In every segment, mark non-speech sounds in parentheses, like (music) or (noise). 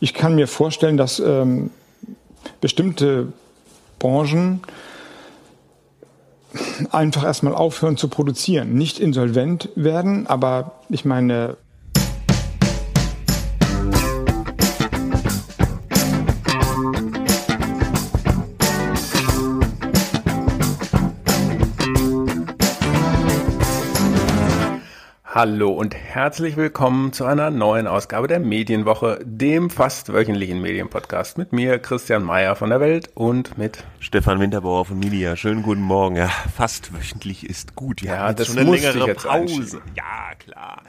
ich kann mir vorstellen, dass ähm, bestimmte Branchen einfach erstmal aufhören zu produzieren. Nicht insolvent werden, aber ich meine, Hallo und herzlich willkommen zu einer neuen Ausgabe der Medienwoche, dem fast wöchentlichen Medienpodcast mit mir, Christian Mayer von der Welt und mit Stefan Winterbauer von Media. Schönen guten Morgen. Ja, fast wöchentlich ist gut. Wir ja, das schon eine längere jetzt Pause. Ja, klar.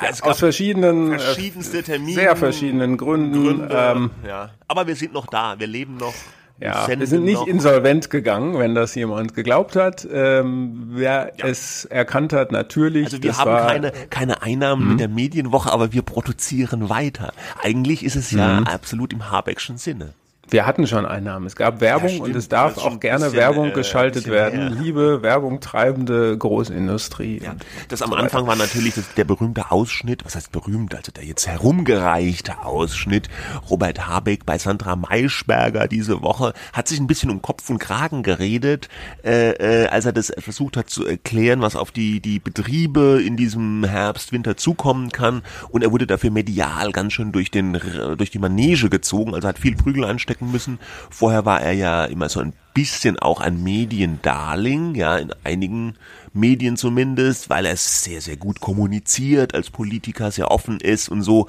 Ja, aus verschiedenen, äh, verschiedenste Termine, sehr verschiedenen Gründen. Gründe, ähm, ja. Aber wir sind noch da, wir leben noch. Ja, wir sind nicht insolvent gegangen, wenn das jemand geglaubt hat. Ähm, wer ja. es erkannt hat, natürlich. Also wir haben war, keine, keine Einnahmen mit mhm. der Medienwoche, aber wir produzieren weiter. Eigentlich ist es ja mhm. absolut im Habeckschen Sinne. Wir hatten schon Einnahmen. Es gab Werbung ja, und es darf auch gerne bisschen, Werbung äh, geschaltet werden. Her. Liebe Werbung treibende Großindustrie. Ja, das am Anfang war natürlich das, der berühmte Ausschnitt, was heißt berühmt, also der jetzt herumgereichte Ausschnitt. Robert Habeck bei Sandra Maischberger diese Woche hat sich ein bisschen um Kopf und Kragen geredet, äh, äh, als er das versucht hat zu erklären, was auf die, die Betriebe in diesem Herbst, Winter zukommen kann. Und er wurde dafür medial ganz schön durch den, durch die Manege gezogen, also hat viel Prügel anstecken stecken müssen. Vorher war er ja immer so ein bisschen auch ein Mediendarling, ja, in einigen Medien zumindest, weil er sehr, sehr gut kommuniziert, als Politiker sehr offen ist und so.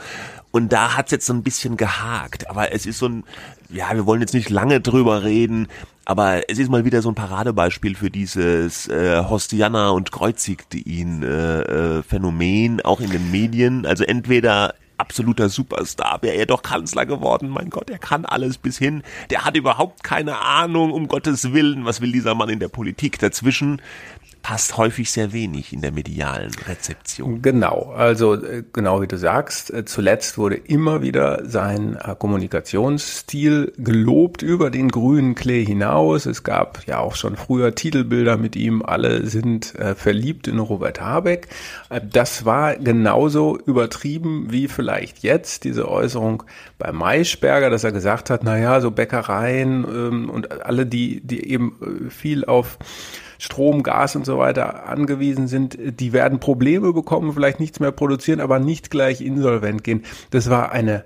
Und da hat's jetzt so ein bisschen gehakt. Aber es ist so ein, ja, wir wollen jetzt nicht lange drüber reden, aber es ist mal wieder so ein Paradebeispiel für dieses äh, Hostiana und kreuzigte ihn äh, äh, Phänomen, auch in den Medien. Also entweder absoluter Superstar, wäre er doch Kanzler geworden. Mein Gott, er kann alles bis hin. Der hat überhaupt keine Ahnung, um Gottes Willen, was will dieser Mann in der Politik dazwischen passt häufig sehr wenig in der medialen Rezeption. Genau, also äh, genau wie du sagst, äh, zuletzt wurde immer wieder sein äh, Kommunikationsstil gelobt über den grünen Klee hinaus. Es gab ja auch schon früher Titelbilder mit ihm, alle sind verliebt in Robert Habeck. Das war genauso übertrieben wie vielleicht jetzt diese Äußerung bei Maischberger, dass er gesagt hat, na ja, so Bäckereien ähm, und alle, die, die eben viel auf Strom, Gas und so weiter angewiesen sind, die werden Probleme bekommen, vielleicht nichts mehr produzieren, aber nicht gleich insolvent gehen. Das war eine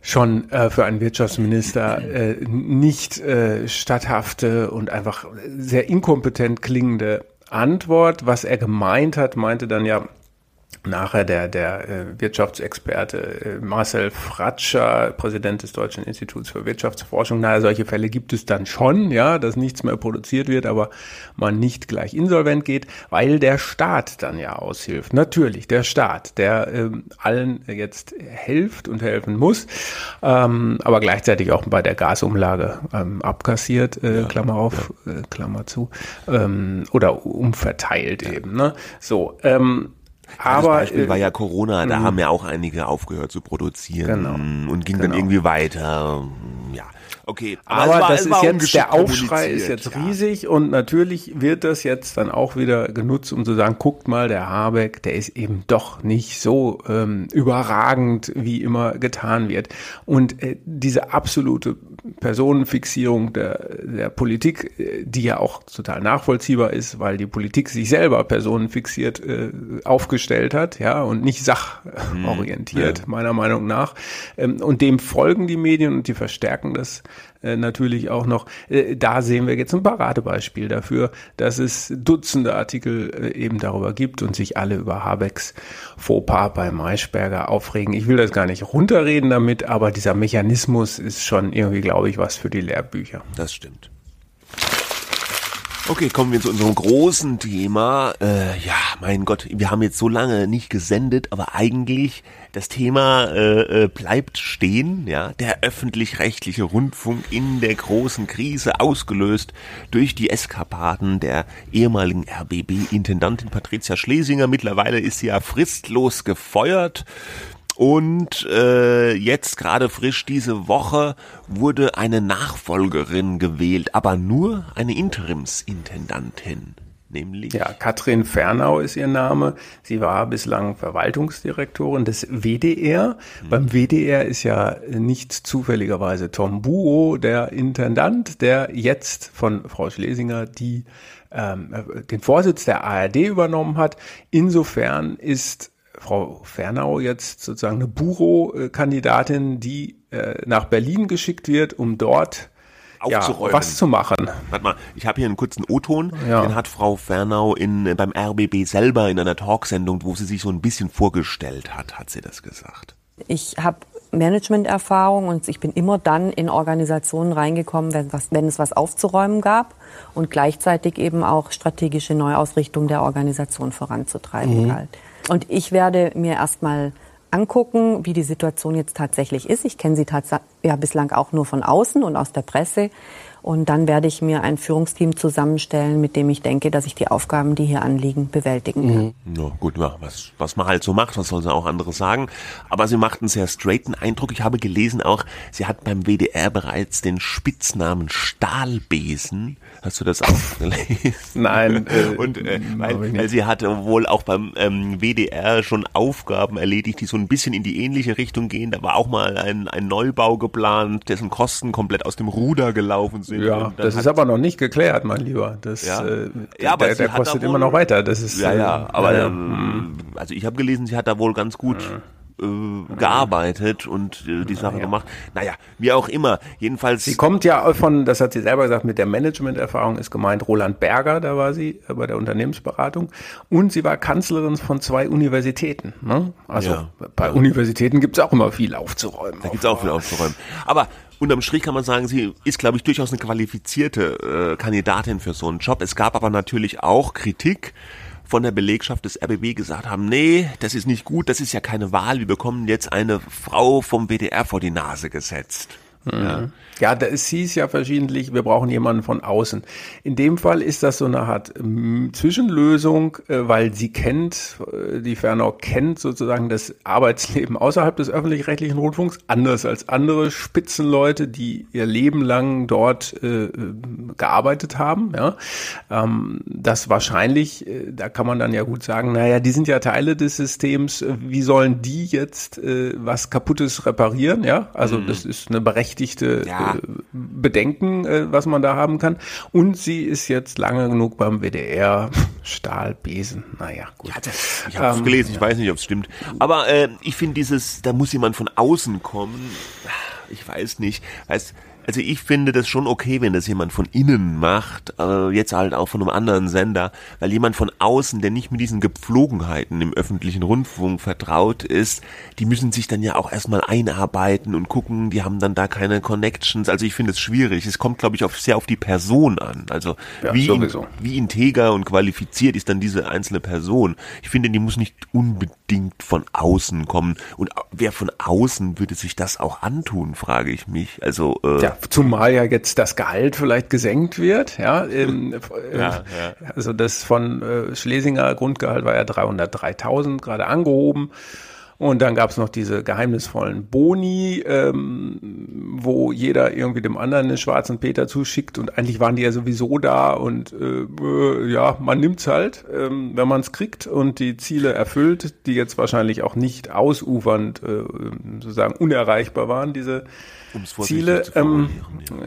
schon äh, für einen Wirtschaftsminister äh, nicht äh, statthafte und einfach sehr inkompetent klingende Antwort. Was er gemeint hat, meinte dann ja, nachher der, der äh, Wirtschaftsexperte äh, Marcel Fratscher, Präsident des Deutschen Instituts für Wirtschaftsforschung. Naja, solche Fälle gibt es dann schon, ja, dass nichts mehr produziert wird, aber man nicht gleich insolvent geht, weil der Staat dann ja aushilft. Natürlich, der Staat, der ähm, allen jetzt hilft und helfen muss, ähm, aber gleichzeitig auch bei der Gasumlage ähm, abkassiert, äh, ja, Klammer auf, äh, Klammer zu, ähm, oder umverteilt ja. eben. Ne? So, ähm, aber das Beispiel war ja Corona, da mhm. haben ja auch einige aufgehört zu produzieren genau. und ging genau. dann irgendwie weiter. Ja. Okay, aber, aber war, das ist jetzt der Aufschrei ist jetzt ja. riesig und natürlich wird das jetzt dann auch wieder genutzt, um zu sagen, guckt mal, der Habeck, der ist eben doch nicht so ähm, überragend, wie immer getan wird. Und äh, diese absolute Personenfixierung der, der Politik, äh, die ja auch total nachvollziehbar ist, weil die Politik sich selber personenfixiert äh, aufgestellt hat, ja, und nicht sachorientiert, mhm. ja. meiner Meinung nach. Ähm, und dem folgen die Medien und die verstärken das äh, natürlich auch noch. Äh, da sehen wir jetzt ein Paradebeispiel dafür, dass es Dutzende Artikel äh, eben darüber gibt und sich alle über Habecks Fauxpas bei Maischberger aufregen. Ich will das gar nicht runterreden damit, aber dieser Mechanismus ist schon irgendwie, glaube ich, was für die Lehrbücher. Das stimmt. Okay, kommen wir zu unserem großen Thema. Äh, ja, mein Gott, wir haben jetzt so lange nicht gesendet, aber eigentlich das Thema äh, äh, bleibt stehen. Ja, der öffentlich-rechtliche Rundfunk in der großen Krise ausgelöst durch die Eskapaden der ehemaligen RBB-Intendantin Patricia Schlesinger. Mittlerweile ist sie ja fristlos gefeuert. Und äh, jetzt gerade frisch diese Woche wurde eine Nachfolgerin gewählt, aber nur eine Interimsintendantin. nämlich. Ja, Katrin Fernau ist ihr Name. Sie war bislang Verwaltungsdirektorin des WDR. Mhm. Beim WDR ist ja nicht zufälligerweise Tom Buo der Intendant, der jetzt von Frau Schlesinger die ähm, den Vorsitz der ARD übernommen hat. Insofern ist Frau Fernau jetzt sozusagen eine Buro-Kandidatin, die äh, nach Berlin geschickt wird, um dort aufzuräumen. Ja, was zu machen. Warte mal, ich habe hier einen kurzen O-Ton, ja. den hat Frau Fernau in, beim RBB selber in einer Talksendung, wo sie sich so ein bisschen vorgestellt hat, hat sie das gesagt. Ich habe Managementerfahrung und ich bin immer dann in Organisationen reingekommen, wenn, was, wenn es was aufzuräumen gab und gleichzeitig eben auch strategische Neuausrichtung der Organisation voranzutreiben mhm. galt. Und ich werde mir erstmal angucken, wie die Situation jetzt tatsächlich ist. Ich kenne sie ja bislang auch nur von außen und aus der Presse. Und dann werde ich mir ein Führungsteam zusammenstellen, mit dem ich denke, dass ich die Aufgaben, die hier anliegen, bewältigen kann. Mhm. Ja, gut, ja, was, was man halt so macht, was soll sie auch anderes sagen. Aber sie macht einen sehr straighten Eindruck. Ich habe gelesen auch, sie hat beim WDR bereits den Spitznamen Stahlbesen. Hast du das auch (laughs) gelesen? Nein. Äh, Und äh, weil, weil sie hatte wohl auch beim ähm, WDR schon Aufgaben erledigt, die so ein bisschen in die ähnliche Richtung gehen. Da war auch mal ein, ein Neubau geplant, dessen Kosten komplett aus dem Ruder gelaufen sind. Ja, das ist aber noch nicht geklärt, mein Lieber. Das, ja. Äh, ja, aber der, der kostet immer noch weiter. Das ist, ja, ja, äh, aber ähm, also ich habe gelesen, sie hat da wohl ganz gut äh, gearbeitet und äh, die Sache naja. gemacht. Naja, wie auch immer. Jedenfalls. Sie kommt ja von, das hat sie selber gesagt, mit der Managementerfahrung ist gemeint Roland Berger, da war sie äh, bei der Unternehmensberatung. Und sie war Kanzlerin von zwei Universitäten. Ne? Also ja. bei Universitäten gibt's auch immer viel aufzuräumen. Da gibt's auch viel aufzuräumen. Aber Unterm Strich kann man sagen, sie ist, glaube ich, durchaus eine qualifizierte äh, Kandidatin für so einen Job. Es gab aber natürlich auch Kritik von der Belegschaft des RBB gesagt haben, nee, das ist nicht gut, das ist ja keine Wahl, wir bekommen jetzt eine Frau vom BDR vor die Nase gesetzt. Ja. ja, es hieß ja verschiedentlich, wir brauchen jemanden von außen. In dem Fall ist das so eine Art Zwischenlösung, äh, weil sie kennt, äh, die Fernau kennt sozusagen das Arbeitsleben außerhalb des öffentlich-rechtlichen Rundfunks, anders als andere Spitzenleute, die ihr Leben lang dort äh, gearbeitet haben. Ja, ähm, das wahrscheinlich, äh, da kann man dann ja gut sagen, naja, die sind ja Teile des Systems, wie sollen die jetzt äh, was Kaputtes reparieren? Ja, also mhm. das ist eine berechtigte berechtigte ja. äh, Bedenken, äh, was man da haben kann. Und sie ist jetzt lange genug beim WDR. Stahlbesen, naja, gut. Ja, das, ich habe es ähm, gelesen, ich weiß nicht, ob es stimmt. Aber äh, ich finde dieses, da muss jemand von außen kommen. Ich weiß nicht. Weißt, also ich finde das schon okay, wenn das jemand von innen macht, äh, jetzt halt auch von einem anderen Sender, weil jemand von außen, der nicht mit diesen Gepflogenheiten im öffentlichen Rundfunk vertraut ist, die müssen sich dann ja auch erstmal einarbeiten und gucken, die haben dann da keine Connections. Also ich finde es schwierig. Es kommt, glaube ich, auf, sehr auf die Person an. Also ja, wie, in, wie integer und qualifiziert ist dann diese einzelne Person. Ich finde, die muss nicht unbedingt von außen kommen. Und wer von außen würde sich das auch antun, frage ich mich. Also äh, ja, zumal ja jetzt das Gehalt vielleicht gesenkt wird. Ja, ähm, (laughs) ja, ja. also das von äh, Schlesinger Grundgehalt war ja 303.000 gerade angehoben. Und dann gab es noch diese geheimnisvollen Boni, ähm, wo jeder irgendwie dem anderen einen schwarzen Peter zuschickt und eigentlich waren die ja sowieso da und äh, äh ja, man nimmt's halt, ähm, wenn man es kriegt und die Ziele erfüllt, die jetzt wahrscheinlich auch nicht ausufernd äh, sozusagen unerreichbar waren, diese Ziele. Ähm,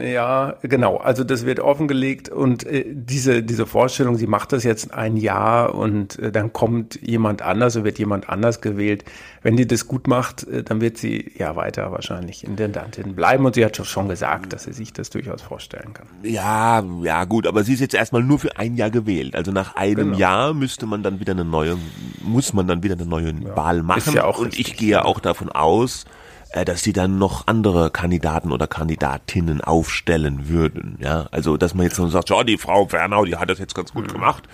ja. ja. genau. Also das wird offengelegt und äh, diese diese Vorstellung, sie macht das jetzt ein Jahr und äh, dann kommt jemand anders und wird jemand anders gewählt. Wenn die das gut macht, äh, dann wird sie ja weiter wahrscheinlich Intendantin bleiben und sie hat schon gesagt, dass sie sich das durchaus vorstellen kann. Ja, ja gut, aber sie ist jetzt erstmal nur für ein Jahr gewählt. Also nach einem genau. Jahr müsste man dann wieder eine neue, muss man dann wieder eine neue ja. Wahl machen. Ist ja auch und richtig, ich gehe auch davon aus, dass die dann noch andere Kandidaten oder Kandidatinnen aufstellen würden. Ja, also dass man jetzt so sagt, ja, die Frau Fernau, die hat das jetzt ganz gut mhm. gemacht.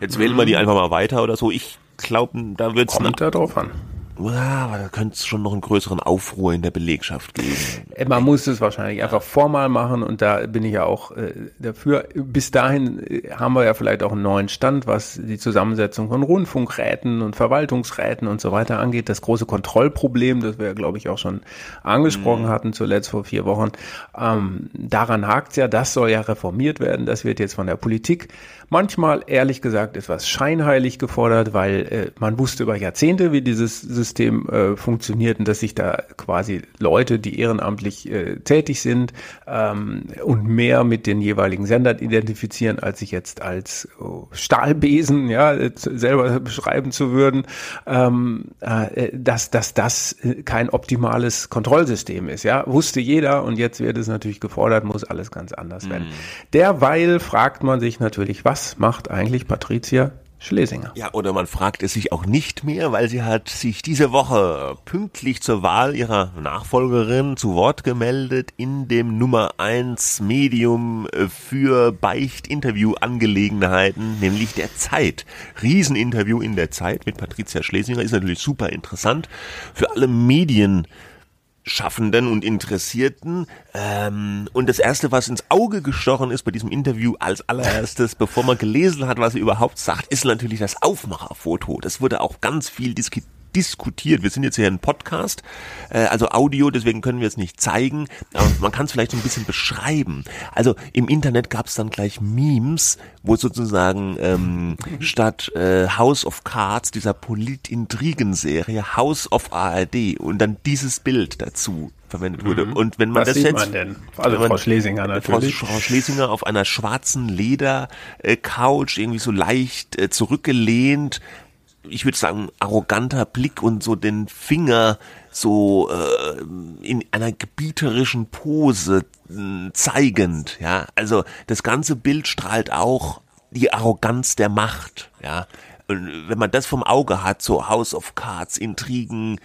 Jetzt wählen wir die mhm. einfach mal weiter oder so. Ich glaube, da wird's kommt da drauf an. Ah, da könnte es schon noch einen größeren Aufruhr in der Belegschaft geben. Äh, Man muss es wahrscheinlich einfach formal machen und da bin ich ja auch äh, dafür. Bis dahin äh, haben wir ja vielleicht auch einen neuen Stand, was die Zusammensetzung von Rundfunkräten und Verwaltungsräten und so weiter angeht. Das große Kontrollproblem, das wir ja, glaube ich, auch schon angesprochen hatten, zuletzt vor vier Wochen. Ähm, daran hakt's ja, das soll ja reformiert werden. Das wird jetzt von der Politik manchmal, ehrlich gesagt, etwas scheinheilig gefordert, weil äh, man wusste über Jahrzehnte, wie dieses System äh, funktioniert und dass sich da quasi Leute, die ehrenamtlich äh, tätig sind ähm, und mehr mit den jeweiligen Sendern identifizieren, als sich jetzt als oh, Stahlbesen ja äh, selber beschreiben zu würden, ähm, äh, dass, dass das äh, kein optimales Kontrollsystem ist. Ja, wusste jeder und jetzt wird es natürlich gefordert, muss alles ganz anders werden. Derweil fragt man sich natürlich, was macht eigentlich Patricia Schlesinger? Ja, oder man fragt es sich auch nicht mehr, weil sie hat sich diese Woche pünktlich zur Wahl ihrer Nachfolgerin zu Wort gemeldet in dem Nummer 1 Medium für Beicht-Interview-Angelegenheiten, nämlich der Zeit. Rieseninterview in der Zeit mit Patricia Schlesinger ist natürlich super interessant für alle Medien. Schaffenden und Interessierten. Ähm, und das Erste, was ins Auge gestochen ist bei diesem Interview als allererstes, (laughs) bevor man gelesen hat, was sie überhaupt sagt, ist natürlich das Aufmacherfoto. Das wurde auch ganz viel diskutiert diskutiert. Wir sind jetzt hier ein Podcast, äh, also Audio, deswegen können wir es nicht zeigen, aber man kann es vielleicht so ein bisschen beschreiben. Also im Internet gab es dann gleich Memes, wo sozusagen ähm, statt äh, House of Cards dieser Polit-Intrigen-Serie House of ARD und dann dieses Bild dazu verwendet wurde. Und wenn man Was das sieht jetzt, man denn? Also man- Frau Schlesinger Frau, natürlich. Frau Schlesinger auf einer schwarzen Leder-Couch, irgendwie so leicht äh, zurückgelehnt, ich würde sagen, arroganter Blick und so den Finger so äh, in einer gebieterischen Pose äh, zeigend, ja. Also das ganze Bild strahlt auch die Arroganz der Macht, ja. Und wenn man das vom Auge hat, so House of Cards, Intrigen,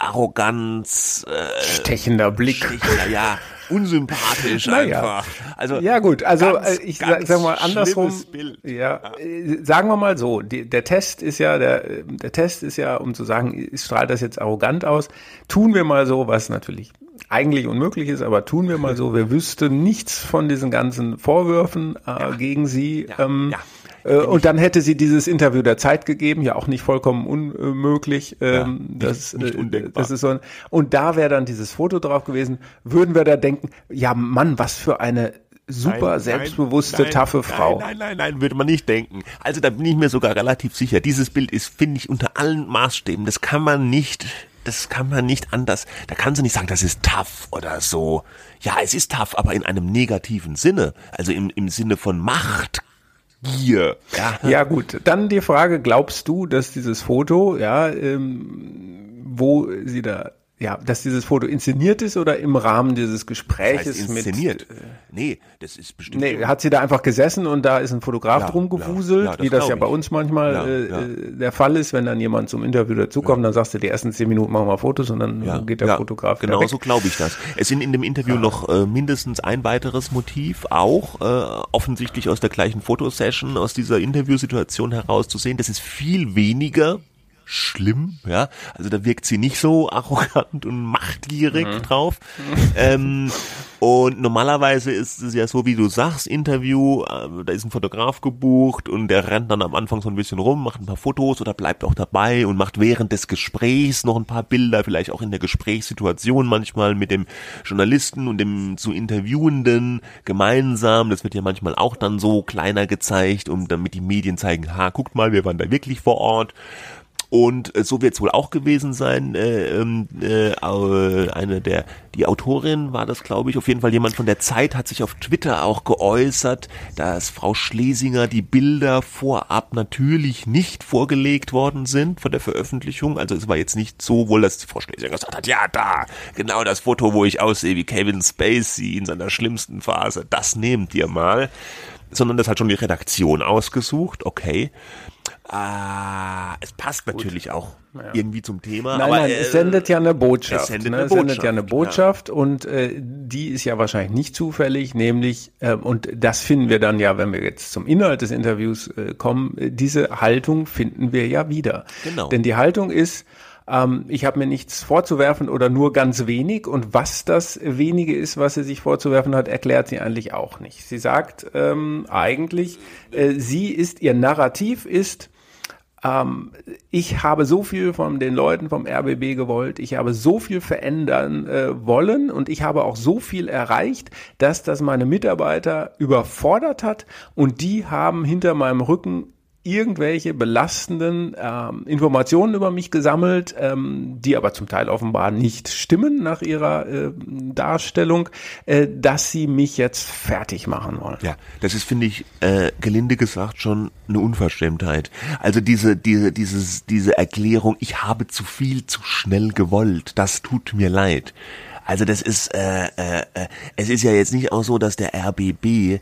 Arroganz, äh, Stechender Blick. Stechender, ja, unsympathisch (laughs) Naja. einfach. Also Ja gut, also ganz, äh, ich ganz sag, mal andersrum. Bild. Ja, äh, sagen wir mal so, die, der Test ist ja der der Test ist ja, um zu sagen, strahlt das jetzt arrogant aus. Tun wir mal so, was natürlich eigentlich unmöglich ist, aber tun wir mal so, wir wüssten nichts von diesen ganzen Vorwürfen äh, gegen sie. Ja, ähm, ja. Äh, und dann hätte sie dieses Interview der Zeit gegeben, ja auch nicht vollkommen unmöglich. Ähm, nicht- das, nicht äh, undenkbar. das ist so ein, und da wäre dann dieses Foto drauf gewesen, würden wir da denken, ja Mann, was für eine super Nein, selbstbewusste, nein, taffe nein, Frau. Nein, nein, nein, nein, würde man nicht denken. Also da bin ich mir sogar relativ sicher. Dieses Bild ist, finde ich, unter allen Maßstäben. Das kann man nicht, das kann man nicht anders. Da kann sie nicht sagen, das ist tough oder so. Ja, es ist tough, aber in einem negativen Sinne. Also im, im Sinne von Macht. Gier. Ja, Ja gut, dann die Frage, glaubst du, dass dieses Foto, ja, ähm, wo sie da, ja, dass dieses Foto inszeniert ist oder im Rahmen dieses das Gespräches heißt inszeniert. mit... nee, das ist bestimmt. Nee, hat sie da einfach gesessen und da ist ein Fotograf Ja, drum gewuselt, ja, ja, das wie das ja bei uns manchmal äh, äh, der Fall ist, wenn dann jemand zum Interview dazukommt, dann sagst du, die ersten zehn Minuten machen wir Fotos und dann geht der Fotograf Genau so glaube ich das. Es sind in dem Interview noch äh, mindestens ein weiteres Motiv, auch äh, offensichtlich aus der gleichen Fotosession, aus dieser Interviewsituation heraus zu sehen. Das ist viel weniger schlimm, ja. Also da wirkt sie nicht so arrogant und machtgierig Mhm. drauf. (laughs) Ähm, und normalerweise ist es ja so, wie du sagst, Interview, äh, da ist ein Fotograf gebucht und der rennt dann am Anfang so ein bisschen rum, macht ein paar Fotos oder bleibt auch dabei und macht während des Gesprächs noch ein paar Bilder, vielleicht auch in der Gesprächssituation manchmal mit dem Journalisten und dem zu Interviewenden gemeinsam. Das wird ja manchmal auch dann so kleiner gezeigt, um damit die Medien zeigen, ha, guckt mal, wir waren da wirklich vor Ort. Und äh, so wird es wohl auch gewesen sein. Äh, ähm, äh, au- eine der, die Autorin war das, glaube ich. Auf jeden Fall jemand von der Zeit hat sich auf Twitter auch geäußert, dass Frau Schlesinger die Bilder vorab natürlich nicht vorgelegt worden sind von der Veröffentlichung. Also es war jetzt nicht so wohl, dass Frau Schlesinger gesagt hat, ja da, genau das Foto, wo ich aussehe wie Kevin Spacey in seiner schlimmsten Phase, das nehmt ihr mal. Sondern das hat schon die Redaktion ausgesucht, okay. Ah, es passt natürlich auch irgendwie zum Thema. Nein, aber, nein, äh, es sendet ja eine Botschaft. es sendet ne? eine es sendet ja eine Botschaft, Botschaft und äh, die ist ja wahrscheinlich nicht zufällig, nämlich, äh, und das finden wir dann ja, wenn wir jetzt zum Inhalt des Interviews äh, kommen, äh, diese Haltung finden wir ja wieder. Genau. Denn die Haltung ist, ähm, ich habe mir nichts vorzuwerfen oder nur ganz wenig. Und was das wenige ist, was sie sich vorzuwerfen hat, erklärt sie eigentlich auch nicht. Sie sagt ähm, eigentlich, äh, sie ist, ihr Narrativ ist, ähm, ich habe so viel von den Leuten vom RBB gewollt, ich habe so viel verändern äh, wollen und ich habe auch so viel erreicht, dass das meine Mitarbeiter überfordert hat und die haben hinter meinem Rücken irgendwelche belastenden ähm, Informationen über mich gesammelt, ähm, die aber zum Teil offenbar nicht stimmen nach ihrer äh, Darstellung, äh, dass sie mich jetzt fertig machen wollen. Ja, das ist, finde ich, äh, gelinde gesagt schon eine Unverschämtheit. Also diese, diese, dieses, diese Erklärung, ich habe zu viel zu schnell gewollt, das tut mir leid. Also das ist, äh, äh, äh es ist ja jetzt nicht auch so, dass der RBB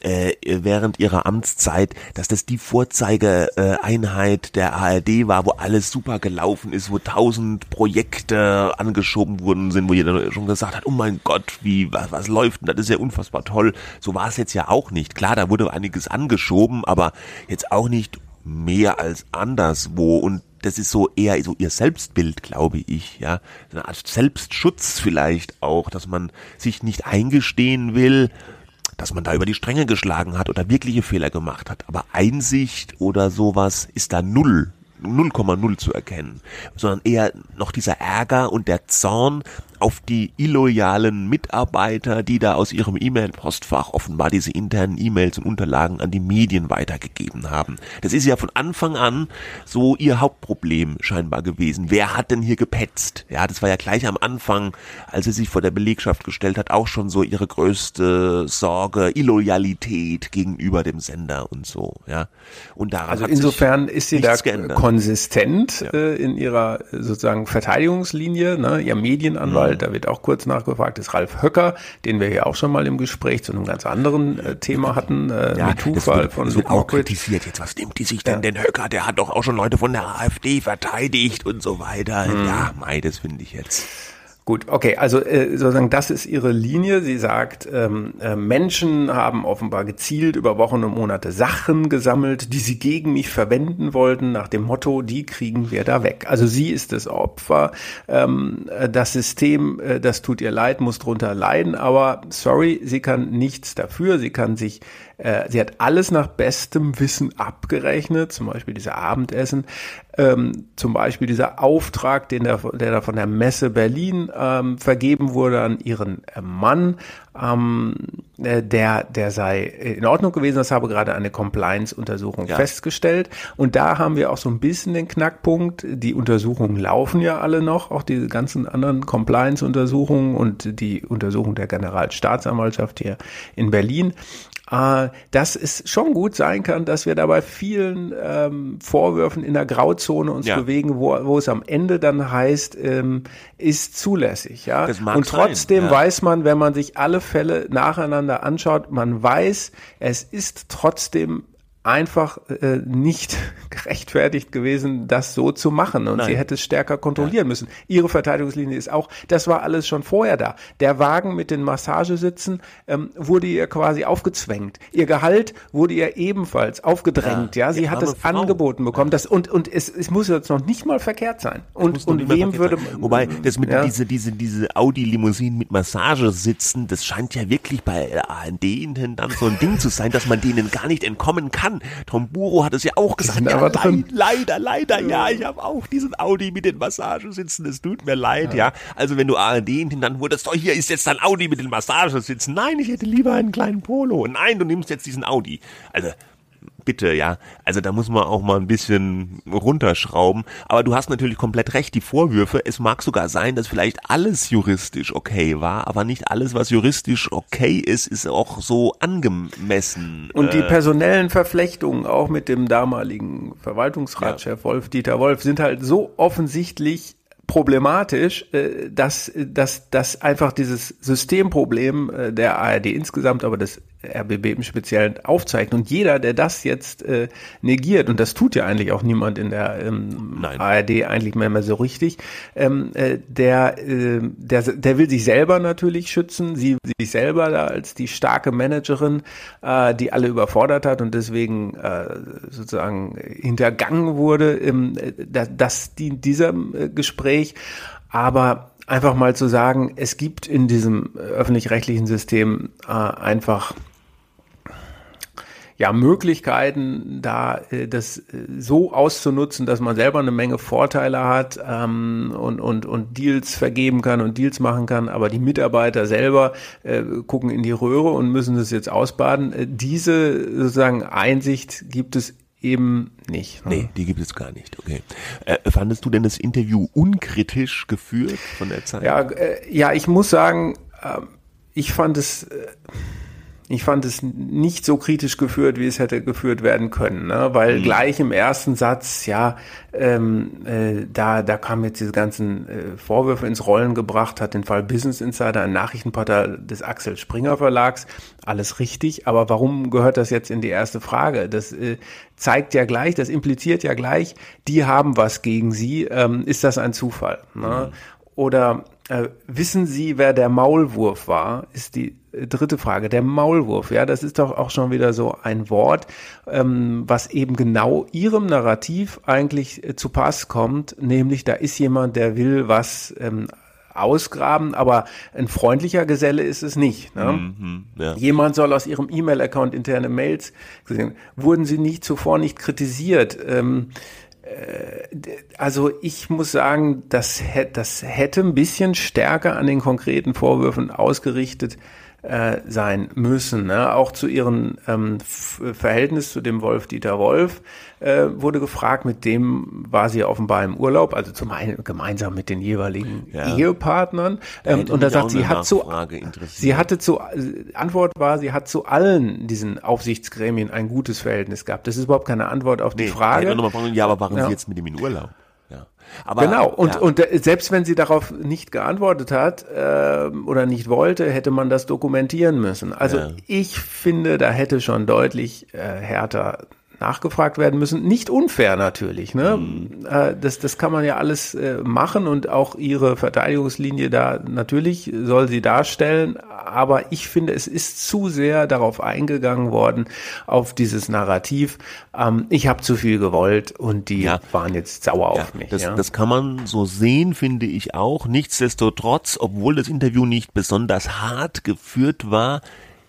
äh, während ihrer Amtszeit, dass das die Vorzeigeeinheit der ARD war, wo alles super gelaufen ist, wo tausend Projekte angeschoben worden sind, wo jeder schon gesagt hat, oh mein Gott, wie, was, was läuft denn, das ist ja unfassbar toll. So war es jetzt ja auch nicht. Klar, da wurde einiges angeschoben, aber jetzt auch nicht mehr als anderswo und das ist so eher so ihr Selbstbild, glaube ich, ja. Eine Art Selbstschutz vielleicht auch, dass man sich nicht eingestehen will, dass man da über die Stränge geschlagen hat oder wirkliche Fehler gemacht hat. Aber Einsicht oder sowas ist da null. 0,0 zu erkennen, sondern eher noch dieser Ärger und der Zorn auf die illoyalen Mitarbeiter, die da aus ihrem E-Mail-Postfach offenbar diese internen E-Mails und Unterlagen an die Medien weitergegeben haben. Das ist ja von Anfang an so ihr Hauptproblem scheinbar gewesen. Wer hat denn hier gepetzt? Ja, das war ja gleich am Anfang, als sie sich vor der Belegschaft gestellt hat, auch schon so ihre größte Sorge, Illoyalität gegenüber dem Sender und so, ja. Und daran also insofern ist sie da geändert. konsistent ja. äh, in ihrer sozusagen Verteidigungslinie, ne? ihr Medienanwalt Anwalt, da wird auch kurz nachgefragt, ist Ralf Höcker, den wir hier auch schon mal im Gespräch zu einem ganz anderen äh, Thema hatten, äh, ja, Mitufall wird, von wird auch kritisiert. Jetzt, was nimmt die sich denn ja. den Höcker? Der hat doch auch schon Leute von der AfD verteidigt und so weiter. Mhm. Ja, mei, das finde ich jetzt. Gut, okay, also äh, sozusagen das ist ihre Linie. Sie sagt, ähm, äh, Menschen haben offenbar gezielt über Wochen und Monate Sachen gesammelt, die sie gegen mich verwenden wollten, nach dem Motto, die kriegen wir da weg. Also sie ist das Opfer. Ähm, äh, das System, äh, das tut ihr leid, muss drunter leiden, aber sorry, sie kann nichts dafür. Sie kann sich äh, sie hat alles nach bestem Wissen abgerechnet, zum Beispiel diese Abendessen, ähm, zum Beispiel dieser Auftrag, den der, der da von der Messe Berlin ähm, vergeben wurde an ihren äh, Mann, ähm, äh, der, der sei in Ordnung gewesen. Das habe gerade eine Compliance-Untersuchung ja. festgestellt. Und da haben wir auch so ein bisschen den Knackpunkt. Die Untersuchungen laufen ja alle noch, auch diese ganzen anderen Compliance-Untersuchungen und die Untersuchung der Generalstaatsanwaltschaft hier in Berlin äh, dass es schon gut sein kann, dass wir dabei vielen ähm, Vorwürfen in der Grauzone uns ja. bewegen, wo, wo es am Ende dann heißt, ähm, ist zulässig. Ja? Und trotzdem ja. weiß man, wenn man sich alle Fälle nacheinander anschaut, man weiß, es ist trotzdem einfach äh, nicht (laughs) gerechtfertigt gewesen, das so zu machen. Und Nein. sie hätte es stärker kontrollieren ja. müssen. Ihre Verteidigungslinie ist auch, das war alles schon vorher da. Der Wagen mit den Massagesitzen ähm, wurde ihr quasi aufgezwängt. Ihr Gehalt wurde ihr ebenfalls aufgedrängt. Ja, ja? sie hat es Frau. angeboten bekommen. Das, und und es, es muss jetzt noch nicht mal verkehrt sein. Und, und wem würde. Sein. Wobei, das mit ja? diese, diese, diese Audi-Limousinen mit Massagesitzen, das scheint ja wirklich bei der AND-Intendant so ein Ding zu sein, dass man denen gar nicht entkommen kann. Tom Buro hat es ja auch gesagt. Ja, aber drin. leider, leider, ja, ich habe auch diesen Audi mit den Massagesitzen. Es tut mir leid, ja. ja. Also wenn du ARD-Intendant wurdest, doch hier ist jetzt dein Audi mit den Massagesitzen. Nein, ich hätte lieber einen kleinen Polo. Nein, du nimmst jetzt diesen Audi. Also bitte, ja. Also da muss man auch mal ein bisschen runterschrauben. Aber du hast natürlich komplett recht, die Vorwürfe, es mag sogar sein, dass vielleicht alles juristisch okay war, aber nicht alles, was juristisch okay ist, ist auch so angemessen. Und die äh, personellen Verflechtungen auch mit dem damaligen Verwaltungsratschef ja. Wolf Dieter Wolf sind halt so offensichtlich problematisch, äh, dass, dass, dass einfach dieses Systemproblem äh, der ARD insgesamt, aber des RBB im Speziellen aufzeichnet. Und jeder, der das jetzt äh, negiert, und das tut ja eigentlich auch niemand in der ähm, ARD eigentlich mehr, mehr so richtig, ähm, äh, der, äh, der, der will sich selber natürlich schützen, sie sich selber da als die starke Managerin, äh, die alle überfordert hat und deswegen äh, sozusagen hintergangen wurde, ähm, das, das dient diesem äh, Gespräch. Aber einfach mal zu sagen, es gibt in diesem öffentlich-rechtlichen System äh, einfach ja, Möglichkeiten, da äh, das äh, so auszunutzen, dass man selber eine Menge Vorteile hat ähm, und, und, und Deals vergeben kann und Deals machen kann, aber die Mitarbeiter selber äh, gucken in die Röhre und müssen das jetzt ausbaden. Äh, diese sozusagen Einsicht gibt es eben nicht. Ne? Nee, die gibt es gar nicht. Okay. Äh, fandest du denn das Interview unkritisch geführt von der Zeit? Ja, äh, ja ich muss sagen, äh, ich fand es. Ich fand es nicht so kritisch geführt, wie es hätte geführt werden können, ne? weil mhm. gleich im ersten Satz, ja, ähm, äh, da, da kamen jetzt diese ganzen äh, Vorwürfe ins Rollen gebracht, hat den Fall Business Insider, ein Nachrichtenportal des Axel Springer Verlags, alles richtig, aber warum gehört das jetzt in die erste Frage? Das äh, zeigt ja gleich, das impliziert ja gleich, die haben was gegen sie, ähm, ist das ein Zufall? Ne? Mhm. Oder äh, wissen Sie, wer der Maulwurf war? Ist die dritte Frage, der Maulwurf, ja, das ist doch auch schon wieder so ein Wort, ähm, was eben genau Ihrem Narrativ eigentlich äh, zu Pass kommt, nämlich da ist jemand, der will was ähm, ausgraben, aber ein freundlicher Geselle ist es nicht. Ne? Mhm, ja. Jemand soll aus ihrem E-Mail-Account interne Mails gesehen. Wurden sie nicht zuvor nicht kritisiert? Ähm, äh, also ich muss sagen, das, das hätte ein bisschen stärker an den konkreten Vorwürfen ausgerichtet äh, sein müssen. Ne? Auch zu ihrem ähm, Verhältnis zu dem Wolf Dieter Wolf äh, wurde gefragt, mit dem war sie offenbar im Urlaub, also zum einen gemeinsam mit den jeweiligen ja. Ehepartnern. Ähm, und da sagt sie, hat zu, sie hatte zu, Antwort war, sie hat zu allen diesen Aufsichtsgremien ein gutes Verhältnis gehabt. Das ist überhaupt keine Antwort auf nee, die Frage. Fragen, ja, aber waren ja. Sie jetzt mit ihm in Urlaub? Aber, genau, und, ja. und selbst wenn sie darauf nicht geantwortet hat äh, oder nicht wollte, hätte man das dokumentieren müssen. Also ja. ich finde, da hätte schon deutlich äh, härter nachgefragt werden müssen. Nicht unfair natürlich. Ne? Mhm. Äh, das, das kann man ja alles äh, machen und auch ihre Verteidigungslinie da natürlich soll sie darstellen. Aber ich finde, es ist zu sehr darauf eingegangen worden, auf dieses Narrativ. Ähm, ich habe zu viel gewollt und die ja. waren jetzt sauer ja, auf mich. Das, ja? das kann man so sehen, finde ich auch. Nichtsdestotrotz, obwohl das Interview nicht besonders hart geführt war,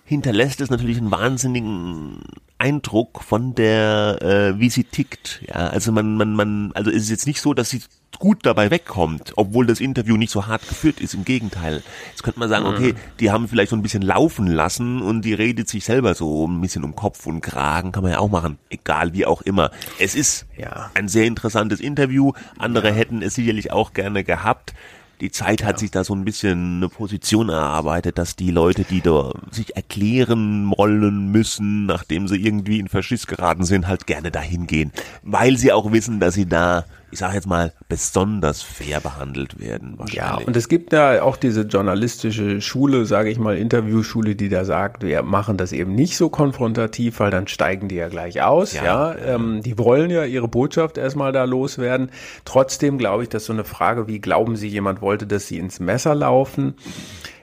hinterlässt es natürlich einen wahnsinnigen Eindruck von der, äh, wie sie tickt. Ja, also man, man, man, also es ist jetzt nicht so, dass sie gut dabei wegkommt, obwohl das Interview nicht so hart geführt ist. Im Gegenteil. Jetzt könnte man sagen, okay, die haben vielleicht so ein bisschen laufen lassen und die redet sich selber so ein bisschen um Kopf und Kragen, kann man ja auch machen. Egal wie auch immer. Es ist ja. ein sehr interessantes Interview. Andere ja. hätten es sicherlich auch gerne gehabt die Zeit hat ja. sich da so ein bisschen eine Position erarbeitet, dass die Leute, die da sich erklären wollen müssen, nachdem sie irgendwie in Verschiss geraten sind, halt gerne dahin gehen, weil sie auch wissen, dass sie da ich sage jetzt mal, besonders fair behandelt werden. Ja, und es gibt da auch diese journalistische Schule, sage ich mal, Interviewschule, die da sagt, wir machen das eben nicht so konfrontativ, weil dann steigen die ja gleich aus. Ja, ja. Ähm, die wollen ja ihre Botschaft erstmal da loswerden. Trotzdem glaube ich, dass so eine Frage, wie glauben Sie, jemand wollte, dass Sie ins Messer laufen,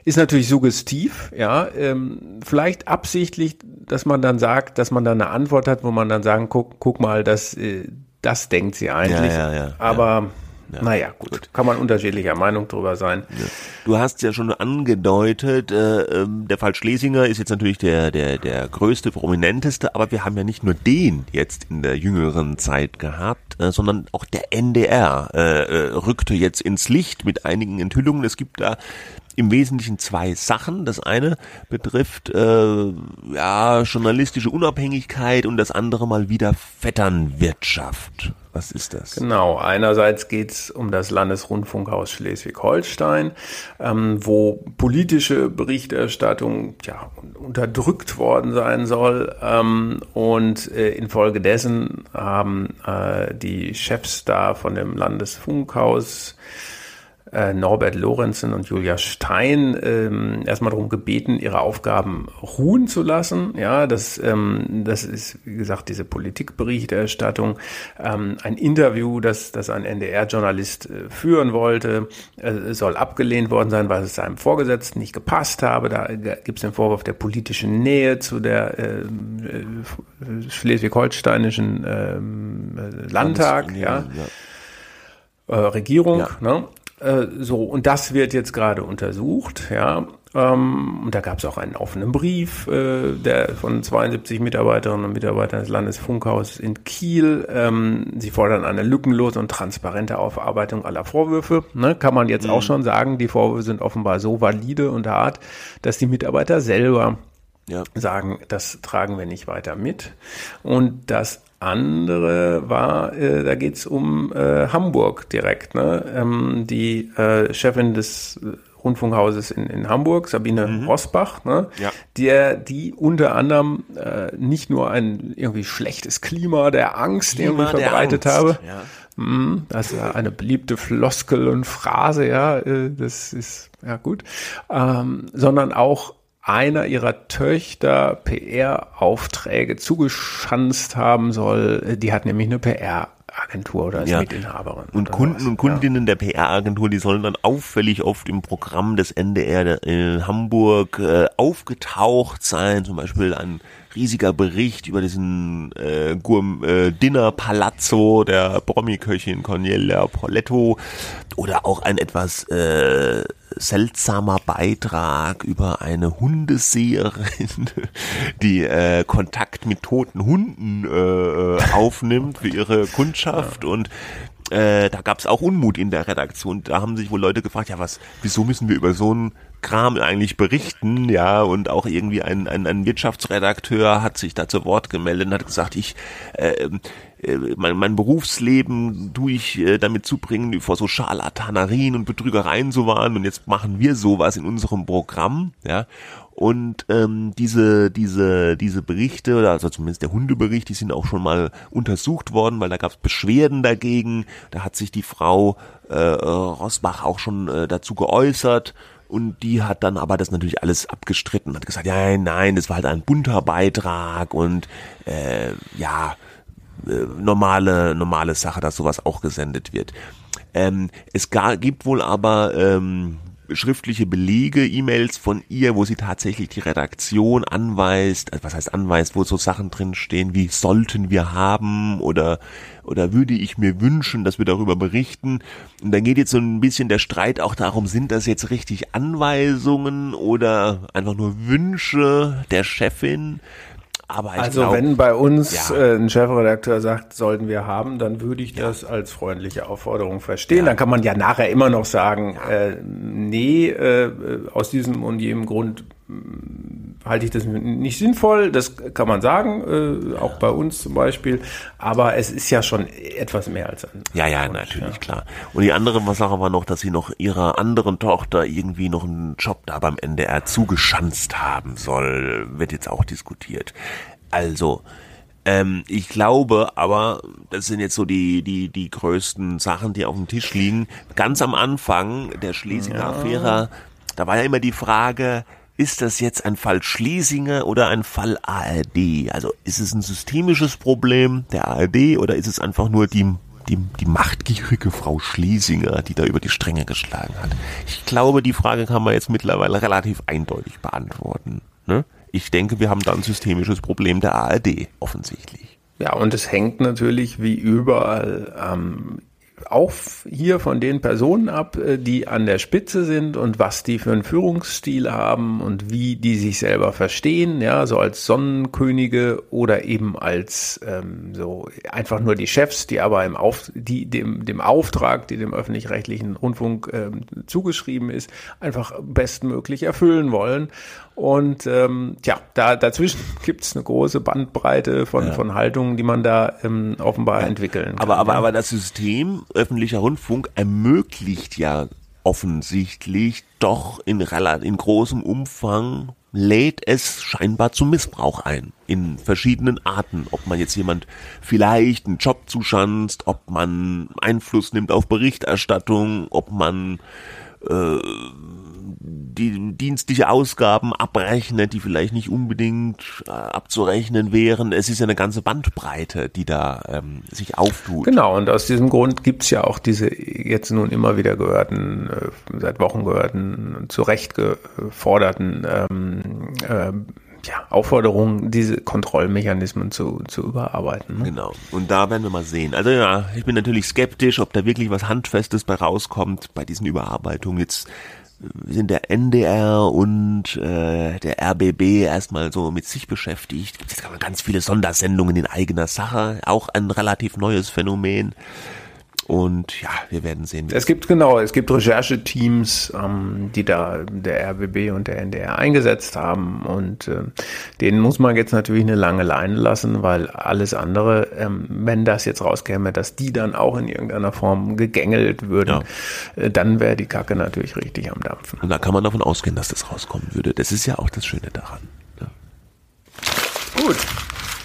ist natürlich suggestiv, ja, ähm, vielleicht absichtlich, dass man dann sagt, dass man dann eine Antwort hat, wo man dann sagen, guck, guck mal, das, äh, das denkt sie eigentlich. Ja, ja, ja, aber ja. naja, gut. gut. Kann man unterschiedlicher Meinung drüber sein. Ja. Du hast ja schon angedeutet, äh, ähm, der Fall Schlesinger ist jetzt natürlich der, der, der größte, prominenteste, aber wir haben ja nicht nur den jetzt in der jüngeren Zeit gehabt, äh, sondern auch der NDR äh, äh, rückte jetzt ins Licht mit einigen Enthüllungen. Es gibt da im Wesentlichen zwei Sachen. Das eine betrifft äh, ja journalistische Unabhängigkeit und das andere mal wieder Vetternwirtschaft. Was ist das? Genau, einerseits geht es um das Landesrundfunkhaus Schleswig-Holstein, ähm, wo politische Berichterstattung ja, unterdrückt worden sein soll. Ähm, und äh, infolgedessen haben äh, die Chefs da von dem Landesfunkhaus äh, Norbert Lorenzen und Julia Stein ähm, erstmal darum gebeten, ihre Aufgaben ruhen zu lassen. Ja, das, ähm, das ist, wie gesagt, diese Politikberichterstattung, ähm, ein Interview, das, das ein NDR-Journalist äh, führen wollte, äh, soll abgelehnt worden sein, weil es seinem Vorgesetzten nicht gepasst habe. Da gibt es den Vorwurf der politischen Nähe zu der äh, äh schleswig-holsteinischen ähm, äh, Landtag, ja. ja. Äh, Regierung. Ja. Ne? Äh, so, und das wird jetzt gerade untersucht, ja. Ähm, und da gab es auch einen offenen Brief äh, der von 72 Mitarbeiterinnen und Mitarbeitern des Landesfunkhauses in Kiel. Ähm, sie fordern eine lückenlose und transparente Aufarbeitung aller Vorwürfe. Ne, kann man jetzt mhm. auch schon sagen, die Vorwürfe sind offenbar so valide und hart, dass die Mitarbeiter selber ja. sagen, das tragen wir nicht weiter mit. Und das andere war, äh, da geht's um äh, Hamburg direkt. Ne? Ähm, die äh, Chefin des äh, Rundfunkhauses in, in Hamburg, Sabine mhm. Rosbach, ne? ja. der, die unter anderem äh, nicht nur ein irgendwie schlechtes Klima der Angst Klima irgendwie verbreitet habe. Ja. Mm, das ist eine beliebte Floskel und Phrase, ja, äh, das ist ja gut, ähm, sondern auch einer ihrer Töchter PR-Aufträge zugeschanzt haben soll. Die hat nämlich eine PR Agentur oder als ja. Mitinhaberin. Und Kunden sowas. und Kundinnen ja. der PR-Agentur, die sollen dann auffällig oft im Programm des NDR in Hamburg äh, aufgetaucht sein, zum Beispiel ein riesiger Bericht über diesen äh, Gourm, äh, Dinner Palazzo der Promi-Köchin Cornelia Poletto oder auch ein etwas äh, seltsamer Beitrag über eine Hundeseherin, (laughs) die äh, Kontakt mit toten Hunden äh aufnimmt für ihre Kundschaft ja. und äh, da gab es auch Unmut in der Redaktion. Da haben sich wohl Leute gefragt, ja was, wieso müssen wir über so einen Kram eigentlich berichten, ja, und auch irgendwie ein, ein, ein Wirtschaftsredakteur hat sich da zu Wort gemeldet und hat gesagt, ich äh, äh, mein, mein Berufsleben tue ich äh, damit zubringen, vor so Scharlatanerien und Betrügereien zu warnen und jetzt machen wir sowas in unserem Programm, ja. Und ähm, diese, diese, diese Berichte, oder also zumindest der Hundebericht, die sind auch schon mal untersucht worden, weil da gab es Beschwerden dagegen. Da hat sich die Frau äh, Rosbach auch schon äh, dazu geäußert. Und die hat dann aber das natürlich alles abgestritten, hat gesagt, ja, nein, das war halt ein bunter Beitrag und äh, ja, äh, normale, normale Sache, dass sowas auch gesendet wird. Ähm, es gar, gibt wohl aber ähm, schriftliche Belege, E-Mails von ihr, wo sie tatsächlich die Redaktion anweist, also was heißt anweist, wo so Sachen drin stehen, wie sollten wir haben oder oder würde ich mir wünschen, dass wir darüber berichten. Und dann geht jetzt so ein bisschen der Streit auch darum, sind das jetzt richtig Anweisungen oder einfach nur Wünsche der Chefin? Aber also glaub, wenn bei uns ja. äh, ein Chefredakteur sagt, sollten wir haben, dann würde ich ja. das als freundliche Aufforderung verstehen. Ja. Dann kann man ja nachher immer noch sagen, äh, nee, äh, aus diesem und jenem Grund halte ich das nicht sinnvoll, das kann man sagen, äh, auch bei uns zum Beispiel, aber es ist ja schon etwas mehr als ein. Ja, ja, Wunsch, natürlich, ja. klar. Und die andere Sache war noch, dass sie noch ihrer anderen Tochter irgendwie noch einen Job da beim NDR zugeschanzt haben soll, wird jetzt auch diskutiert. Also, ähm, ich glaube aber, das sind jetzt so die, die, die größten Sachen, die auf dem Tisch liegen. Ganz am Anfang der Schlesinger ja. Affäre, da war ja immer die Frage, ist das jetzt ein Fall Schlesinger oder ein Fall ARD? Also ist es ein systemisches Problem der ARD oder ist es einfach nur die, die, die machtgierige Frau Schlesinger, die da über die Stränge geschlagen hat? Ich glaube, die Frage kann man jetzt mittlerweile relativ eindeutig beantworten. Ne? Ich denke, wir haben da ein systemisches Problem der ARD, offensichtlich. Ja, und es hängt natürlich wie überall ähm, auch hier von den Personen ab, äh, die an der Spitze sind und was die für einen Führungsstil haben und wie die sich selber verstehen, ja, so als Sonnenkönige oder eben als ähm, so einfach nur die Chefs, die aber im Auf, die dem dem Auftrag, die dem öffentlich-rechtlichen Rundfunk ähm, zugeschrieben ist, einfach bestmöglich erfüllen wollen. Und ähm, ja, da dazwischen (laughs) gibt's eine große Bandbreite von, ja. von Haltungen, die man da ähm, offenbar ja. entwickeln kann. Aber, aber, aber das System öffentlicher Rundfunk ermöglicht ja offensichtlich doch in, in großem Umfang lädt es scheinbar zum Missbrauch ein. In verschiedenen Arten. Ob man jetzt jemand vielleicht einen Job zuschanzt, ob man Einfluss nimmt auf Berichterstattung, ob man äh, die dienstliche Ausgaben abrechnet, die vielleicht nicht unbedingt äh, abzurechnen wären. Es ist ja eine ganze Bandbreite, die da ähm, sich auftut. Genau, und aus diesem Grund gibt's ja auch diese jetzt nun immer wieder gehörten, äh, seit Wochen gehörten, zu Recht geforderten ähm, äh, ja, Aufforderung, diese Kontrollmechanismen zu, zu überarbeiten. Ne? Genau. Und da werden wir mal sehen. Also ja, ich bin natürlich skeptisch, ob da wirklich was Handfestes bei rauskommt bei diesen Überarbeitungen. Jetzt sind der NDR und äh, der RBB erstmal so mit sich beschäftigt. Jetzt kann man ganz viele Sondersendungen in eigener Sache, auch ein relativ neues Phänomen. Und ja, wir werden sehen. Es gibt genau, es gibt Rechercheteams, ähm, die da der RBB und der NDR eingesetzt haben und äh, denen muss man jetzt natürlich eine lange Leine lassen, weil alles andere, ähm, wenn das jetzt rauskäme, dass die dann auch in irgendeiner Form gegängelt würden, ja. äh, dann wäre die Kacke natürlich richtig am Dampfen. Und da kann man davon ausgehen, dass das rauskommen würde. Das ist ja auch das Schöne daran. Ja. Gut.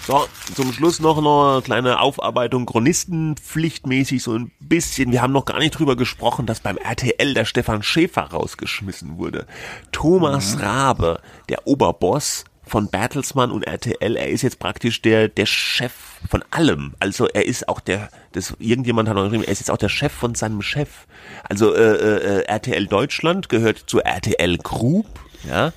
So, zum Schluss noch eine kleine Aufarbeitung, chronistenpflichtmäßig so ein bisschen. Wir haben noch gar nicht drüber gesprochen, dass beim RTL der Stefan Schäfer rausgeschmissen wurde. Thomas mhm. Rabe, der Oberboss von Bertelsmann und RTL, er ist jetzt praktisch der, der Chef von allem. Also er ist auch der, das, irgendjemand hat noch geschrieben, er ist jetzt auch der Chef von seinem Chef. Also äh, äh, RTL Deutschland gehört zur RTL Group, ja,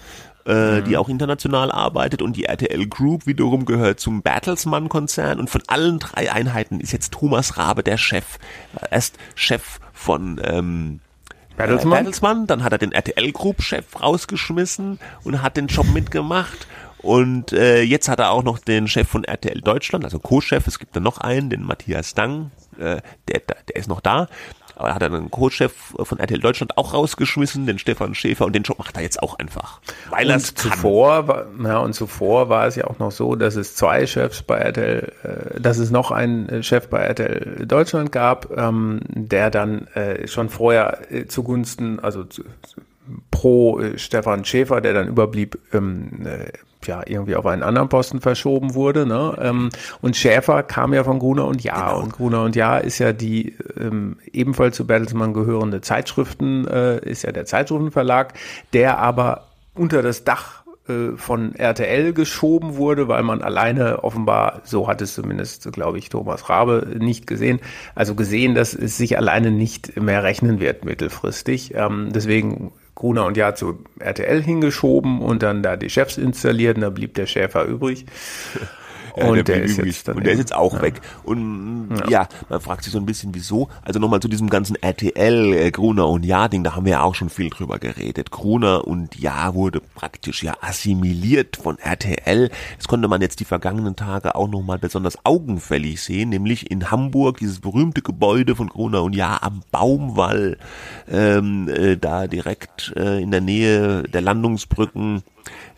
äh, mhm. die auch international arbeitet und die RTL Group wiederum gehört zum Bertelsmann-Konzern und von allen drei Einheiten ist jetzt Thomas Rabe der Chef. Erst Chef von ähm, Bertelsmann? Äh, Bertelsmann, dann hat er den RTL Group Chef rausgeschmissen und hat den Job mitgemacht. Und äh, jetzt hat er auch noch den Chef von RTL Deutschland, also Co-Chef. Es gibt da noch einen, den Matthias Dang, äh, der, der ist noch da. Aber hat er einen Co-Chef von RTL Deutschland auch rausgeschmissen, den Stefan Schäfer, und den Job macht er jetzt auch einfach. Weil er zuvor, war, ja, und zuvor war es ja auch noch so, dass es zwei Chefs bei RTL, äh, dass es noch einen Chef bei RTL Deutschland gab, ähm, der dann äh, schon vorher äh, zugunsten, also zu, pro äh, Stefan Schäfer, der dann überblieb, ähm, äh, ja irgendwie auf einen anderen Posten verschoben wurde. Ne? Ähm, und Schäfer kam ja von Gruner und Jahr. Genau. Und Gruner und Jahr ist ja die ähm, ebenfalls zu Bertelsmann gehörende Zeitschriften, äh, ist ja der Zeitschriftenverlag, der aber unter das Dach äh, von RTL geschoben wurde, weil man alleine offenbar, so hat es zumindest, glaube ich, Thomas Rabe nicht gesehen, also gesehen, dass es sich alleine nicht mehr rechnen wird mittelfristig. Ähm, deswegen Gruner und Jahr zu RTL hingeschoben und dann da die Chefs installiert und da blieb der Schäfer übrig. Ja, und, der, der ist jetzt und der ist jetzt auch ja. weg. Und ja. ja. man fragt sich so ein bisschen, wieso. Also nochmal zu diesem ganzen RTL, äh, Gruner und Ja-Ding, da haben wir ja auch schon viel drüber geredet. Gruner und Ja wurde praktisch ja assimiliert von RTL. Das konnte man jetzt die vergangenen Tage auch nochmal besonders augenfällig sehen, nämlich in Hamburg, dieses berühmte Gebäude von Gruner und Ja am Baumwall, ähm, äh, da direkt äh, in der Nähe der Landungsbrücken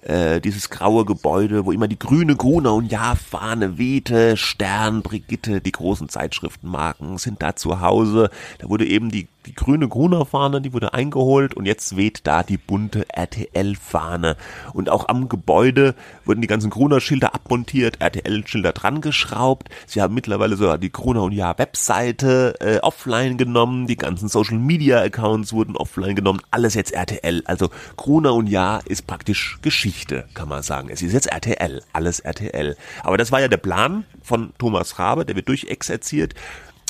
äh, dieses graue Gebäude, wo immer die grüne Gruner und Ja-Fahne wehte, Stern, Brigitte, die großen Zeitschriftenmarken sind da zu Hause. Da wurde eben die die grüne Gruner-Fahne, die wurde eingeholt und jetzt weht da die bunte RTL-Fahne. Und auch am Gebäude wurden die ganzen Gruner-Schilder abmontiert, RTL-Schilder dran geschraubt. Sie haben mittlerweile sogar die Gruner und Ja Webseite äh, offline genommen, die ganzen Social-Media-Accounts wurden offline genommen, alles jetzt RTL. Also Gruner und Ja ist praktisch Geschichte, kann man sagen. Es ist jetzt RTL, alles RTL. Aber das war ja der Plan von Thomas Rabe, der wird durchexerziert.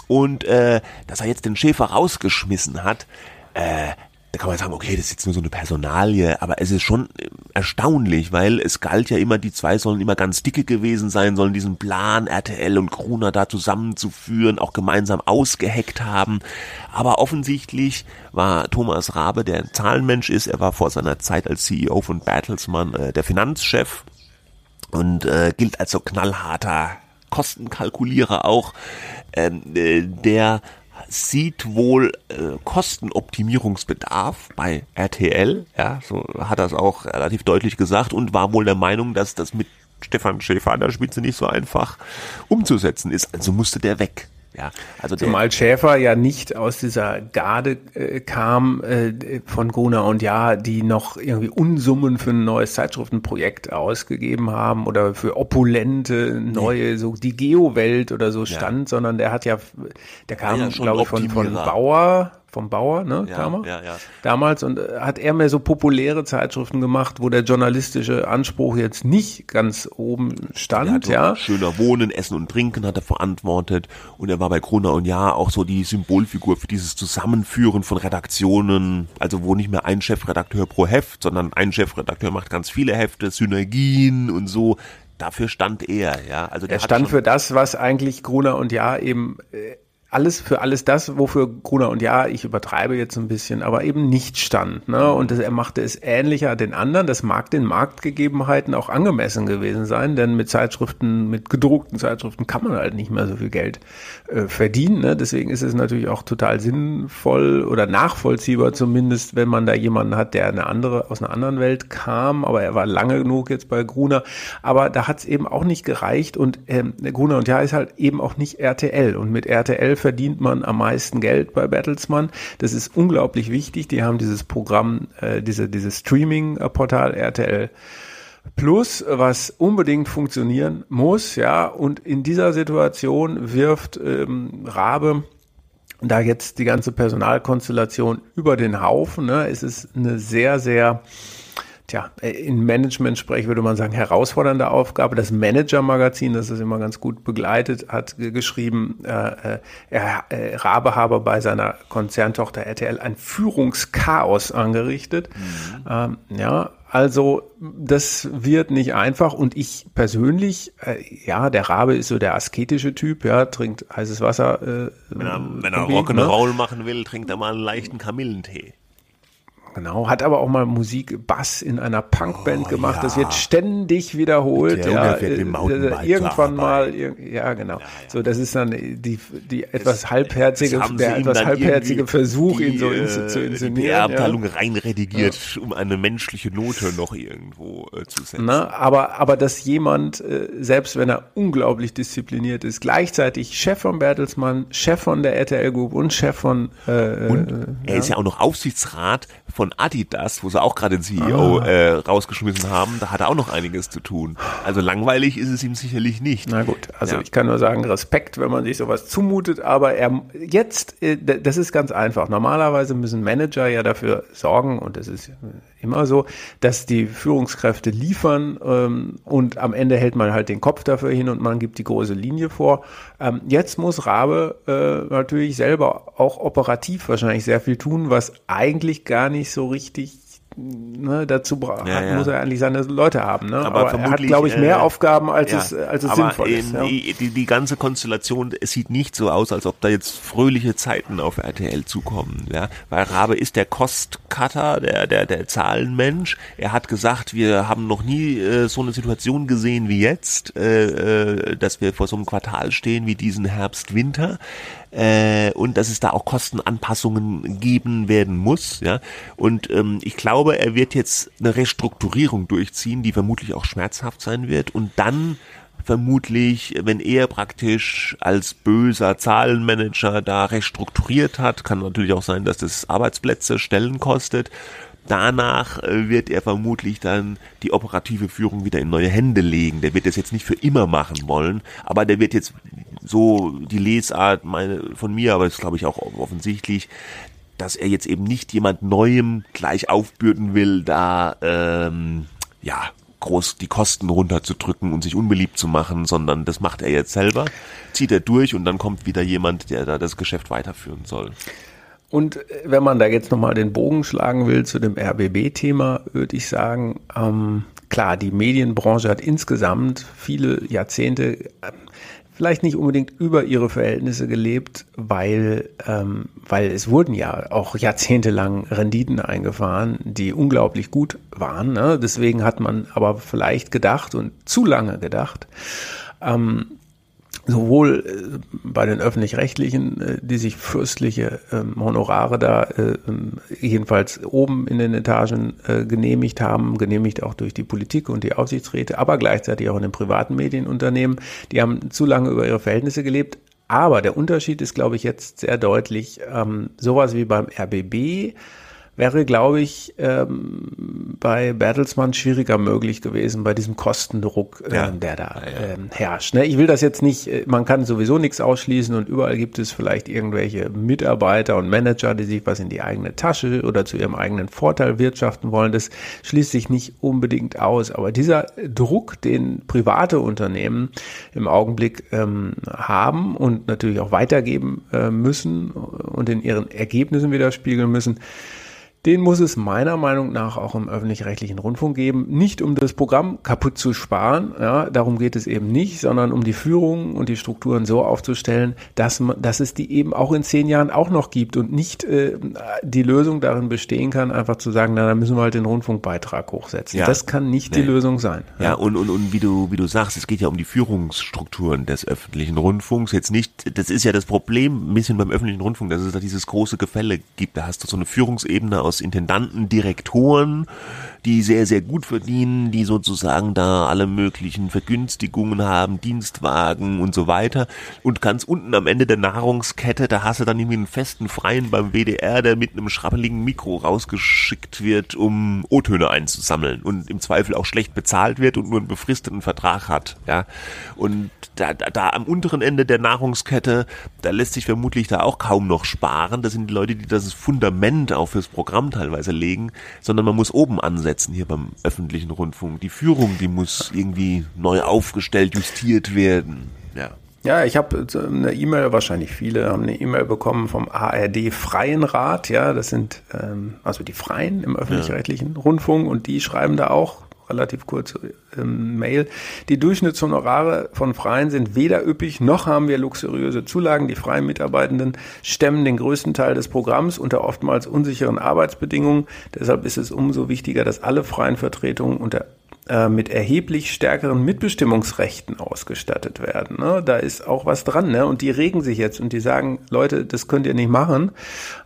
Und äh, dass er jetzt den Schäfer rausgeschmissen hat, äh, da kann man sagen, okay, das ist jetzt nur so eine Personalie, aber es ist schon äh, erstaunlich, weil es galt ja immer, die zwei sollen immer ganz dicke gewesen sein, sollen diesen Plan RTL und Gruner da zusammenzuführen, auch gemeinsam ausgeheckt haben. Aber offensichtlich war Thomas Rabe, der ein Zahlenmensch ist, er war vor seiner Zeit als CEO von Bertelsmann äh, der Finanzchef und äh, gilt als so knallharter Kostenkalkulierer auch, ähm, äh, der sieht wohl äh, Kostenoptimierungsbedarf bei RTL, ja, so hat er es auch relativ deutlich gesagt und war wohl der Meinung, dass das mit Stefan Schäfer an der Spitze nicht so einfach umzusetzen ist. Also musste der weg. Ja, also Zumal Schäfer ja nicht aus dieser Garde äh, kam äh, von Gruner und Ja, die noch irgendwie Unsummen für ein neues Zeitschriftenprojekt ausgegeben haben oder für opulente neue, so die Geo-Welt oder so stand, ja. sondern der hat ja, der kam, ja, glaube ich, von, von Bauer, vom Bauer, ne, ja, ja, ja. damals und äh, hat er mehr so populäre Zeitschriften gemacht, wo der journalistische Anspruch jetzt nicht ganz oben stand, ja. Schöner Wohnen, Essen und Trinken hat er verantwortet und er war bei Gruner und Ja auch so die Symbolfigur für dieses Zusammenführen von Redaktionen, also wo nicht mehr ein Chefredakteur pro Heft, sondern ein Chefredakteur macht ganz viele Hefte, Synergien und so. Dafür stand er, ja. Also der er stand für das, was eigentlich Gruner und Ja eben äh, alles für alles das, wofür Gruner und ja, ich übertreibe jetzt ein bisschen, aber eben nicht stand. Ne? Und das, er machte es ähnlicher den anderen. Das mag den Marktgegebenheiten auch angemessen gewesen sein, denn mit Zeitschriften, mit gedruckten Zeitschriften kann man halt nicht mehr so viel Geld äh, verdienen. Ne? Deswegen ist es natürlich auch total sinnvoll oder nachvollziehbar zumindest, wenn man da jemanden hat, der eine andere aus einer anderen Welt kam, aber er war lange genug jetzt bei Gruner. Aber da hat es eben auch nicht gereicht und ähm, Gruner und ja ist halt eben auch nicht RTL und mit RTL verdient man am meisten Geld bei Bertelsmann. Das ist unglaublich wichtig. Die haben dieses Programm, äh, diese, dieses Streaming-Portal RTL Plus, was unbedingt funktionieren muss, ja, und in dieser Situation wirft ähm, Rabe da jetzt die ganze Personalkonstellation über den Haufen. Ne? Es ist eine sehr, sehr tja, äh, in Management-Sprech würde man sagen, herausfordernde Aufgabe. Das Manager-Magazin, das ist immer ganz gut begleitet, hat geschrieben, äh, äh, äh, Rabe habe bei seiner Konzerntochter RTL ein Führungschaos angerichtet. Mhm. Ähm, ja, also das wird nicht einfach und ich persönlich, äh, ja, der Rabe ist so der asketische Typ, ja, trinkt heißes Wasser. Äh, wenn er, wenn er Rock'n'Roll ne? machen will, trinkt er mal einen leichten Kamillentee. Genau, hat aber auch mal Musik, Bass in einer Punkband oh, gemacht. Ja. Das wird ständig wiederholt. Der ja, äh, irgendwann mal, ja genau. Ja. So, das ist dann die die etwas das, halbherzige, der etwas halbherzige Versuch, ihn so in, zu inszenieren. Die Abteilung reinredigiert, um eine menschliche Note noch irgendwo äh, zu setzen. Na, aber aber dass jemand, äh, selbst wenn er unglaublich diszipliniert ist, gleichzeitig Chef von Bertelsmann, Chef von der RTL Group und Chef von äh, und er ist ja auch noch Aufsichtsrat von Adidas, wo sie auch gerade den CEO ah. äh, rausgeschmissen haben, da hat er auch noch einiges zu tun. Also langweilig ist es ihm sicherlich nicht. Na gut, also ja. ich kann nur sagen, Respekt, wenn man sich sowas zumutet, aber er jetzt, äh, das ist ganz einfach. Normalerweise müssen Manager ja dafür sorgen, und das ist immer so, dass die Führungskräfte liefern ähm, und am Ende hält man halt den Kopf dafür hin und man gibt die große Linie vor. Ähm, jetzt muss Rabe äh, natürlich selber auch operativ wahrscheinlich sehr viel tun, was eigentlich gar nicht so richtig ne, dazu ja, ja. muss er eigentlich seine Leute haben. Ne? Aber, aber er hat, glaube ich, mehr äh, Aufgaben, als ja, es, als es sinnvoll ist. Ja. Die, die, ganze Konstellation, es sieht nicht so aus, als ob da jetzt fröhliche Zeiten auf RTL zukommen. Ja? Weil Rabe ist der Kostcutter, der, der, der Zahlenmensch. Er hat gesagt, wir haben noch nie äh, so eine Situation gesehen wie jetzt, äh, äh, dass wir vor so einem Quartal stehen wie diesen Herbst-Winter äh, und dass es da auch Kostenanpassungen geben werden muss. Ja? Und ähm, ich glaube, er wird jetzt eine Restrukturierung durchziehen, die vermutlich auch schmerzhaft sein wird und dann vermutlich, wenn er praktisch als böser Zahlenmanager da restrukturiert hat, kann natürlich auch sein, dass das Arbeitsplätze, Stellen kostet. Danach äh, wird er vermutlich dann die operative Führung wieder in neue Hände legen. Der wird das jetzt nicht für immer machen wollen, aber der wird jetzt so die Lesart meine, von mir, aber ist glaube ich auch offensichtlich, dass er jetzt eben nicht jemand Neuem gleich aufbürden will, da ähm, ja groß die Kosten runterzudrücken und sich unbeliebt zu machen, sondern das macht er jetzt selber, zieht er durch und dann kommt wieder jemand, der da das Geschäft weiterführen soll. Und äh, wenn man da jetzt nochmal den Bogen schlagen will zu dem RBB-Thema, würde ich sagen, ähm, klar, die Medienbranche hat insgesamt viele Jahrzehnte äh, vielleicht nicht unbedingt über ihre Verhältnisse gelebt, weil, ähm, weil es wurden ja auch jahrzehntelang Renditen eingefahren, die unglaublich gut waren. Ne? Deswegen hat man aber vielleicht gedacht und zu lange gedacht, ähm, sowohl äh, bei den öffentlich-rechtlichen, äh, die sich fürstliche ähm, Honorare da äh, ähm, jedenfalls oben in den Etagen genehmigt haben, genehmigt auch durch die Politik und die Aufsichtsräte, aber gleichzeitig auch in den privaten Medienunternehmen. Die haben zu lange über ihre Verhältnisse gelebt, Aber der Unterschied ist, glaube ich, jetzt sehr deutlich. Ähm, sowas wie beim RBB wäre, glaube ich, ähm, bei Bertelsmann schwieriger möglich gewesen, bei diesem Kostendruck, äh, ja. der da ähm, herrscht. Ne? Ich will das jetzt nicht, äh, man kann sowieso nichts ausschließen und überall gibt es vielleicht irgendwelche Mitarbeiter und Manager, die sich was in die eigene Tasche oder zu ihrem eigenen Vorteil wirtschaften wollen. Das schließt sich nicht unbedingt aus. Aber dieser Druck, den private Unternehmen im Augenblick ähm, haben und natürlich auch weitergeben äh, müssen und in ihren Ergebnissen widerspiegeln müssen, den muss es meiner Meinung nach auch im öffentlich-rechtlichen Rundfunk geben. Nicht um das Programm kaputt zu sparen, ja, darum geht es eben nicht, sondern um die Führung und die Strukturen so aufzustellen, dass, man, dass es die eben auch in zehn Jahren auch noch gibt und nicht äh, die Lösung darin bestehen kann, einfach zu sagen, na, dann müssen wir halt den Rundfunkbeitrag hochsetzen. Ja. Das kann nicht nee. die Lösung sein. Ja, ja, und, und, und wie du, wie du sagst, es geht ja um die Führungsstrukturen des öffentlichen Rundfunks. Jetzt nicht, das ist ja das Problem ein bisschen beim öffentlichen Rundfunk, dass es da dieses große Gefälle gibt. Da hast du so eine Führungsebene aus Intendanten, Direktoren, die sehr, sehr gut verdienen, die sozusagen da alle möglichen Vergünstigungen haben, Dienstwagen und so weiter. Und ganz unten am Ende der Nahrungskette, da hast du dann irgendwie einen festen Freien beim WDR, der mit einem schrappeligen Mikro rausgeschickt wird, um O-Töne einzusammeln und im Zweifel auch schlecht bezahlt wird und nur einen befristeten Vertrag hat. Ja. Und da, da, da am unteren Ende der Nahrungskette, da lässt sich vermutlich da auch kaum noch sparen. Das sind die Leute, die das Fundament auch fürs Programm teilweise legen, sondern man muss oben ansetzen hier beim öffentlichen Rundfunk. Die Führung, die muss irgendwie neu aufgestellt, justiert werden. Ja. Ja, ich habe eine E-Mail, wahrscheinlich viele haben eine E-Mail bekommen vom ARD Freien Rat, ja, das sind ähm, also die Freien im öffentlich-rechtlichen. Rundfunk und die schreiben da auch relativ kurze ähm, Mail. Die Durchschnittshonorare von Freien sind weder üppig, noch haben wir luxuriöse Zulagen. Die freien Mitarbeitenden stemmen den größten Teil des Programms unter oftmals unsicheren Arbeitsbedingungen. Deshalb ist es umso wichtiger, dass alle freien Vertretungen unter äh, mit erheblich stärkeren Mitbestimmungsrechten ausgestattet werden. Ne? Da ist auch was dran. Ne? Und die regen sich jetzt und die sagen, Leute, das könnt ihr nicht machen.